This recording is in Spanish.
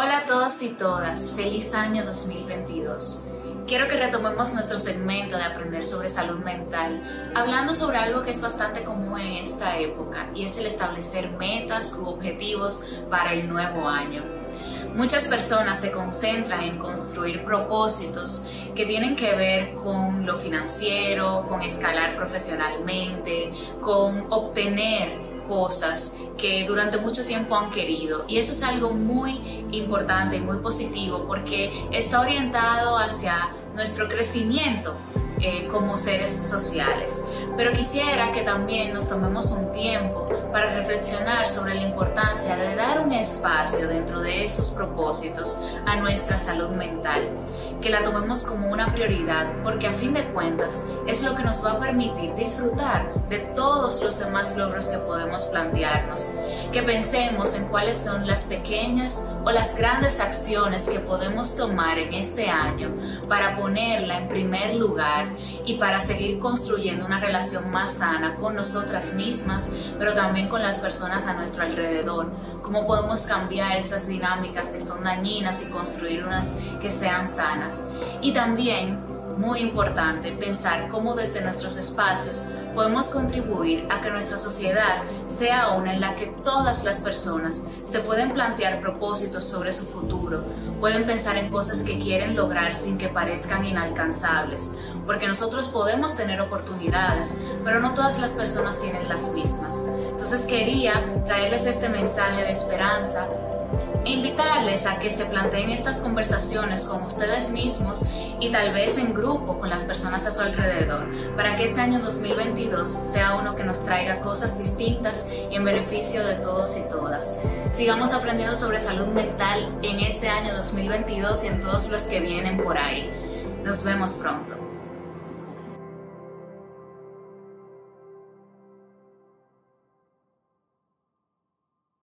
Hola a todos y todas, feliz año 2022. Quiero que retomemos nuestro segmento de aprender sobre salud mental, hablando sobre algo que es bastante común en esta época y es el establecer metas u objetivos para el nuevo año. Muchas personas se concentran en construir propósitos que tienen que ver con lo financiero, con escalar profesionalmente, con obtener cosas que durante mucho tiempo han querido. Y eso es algo muy importante y muy positivo porque está orientado hacia nuestro crecimiento eh, como seres sociales. Pero quisiera que también nos tomemos un tiempo para reflexionar sobre la importancia de dar un espacio dentro de esos propósitos a nuestra salud mental, que la tomemos como una prioridad porque a fin de cuentas es lo que nos va a permitir disfrutar de los demás logros que podemos plantearnos, que pensemos en cuáles son las pequeñas o las grandes acciones que podemos tomar en este año para ponerla en primer lugar y para seguir construyendo una relación más sana con nosotras mismas, pero también con las personas a nuestro alrededor. Cómo podemos cambiar esas dinámicas que son dañinas y construir unas que sean sanas. Y también, muy importante, pensar cómo desde nuestros espacios podemos contribuir a que nuestra sociedad sea una en la que todas las personas se pueden plantear propósitos sobre su futuro, pueden pensar en cosas que quieren lograr sin que parezcan inalcanzables, porque nosotros podemos tener oportunidades, pero no todas las personas tienen las mismas. Entonces quería traerles este mensaje de esperanza e invitarles a que se planteen estas conversaciones con ustedes mismos y tal vez en grupo con las personas a su alrededor, para que este año 2022 sea uno que nos traiga cosas distintas y en beneficio de todos y todas. Sigamos aprendiendo sobre salud mental en este año 2022 y en todos los que vienen por ahí. Nos vemos pronto.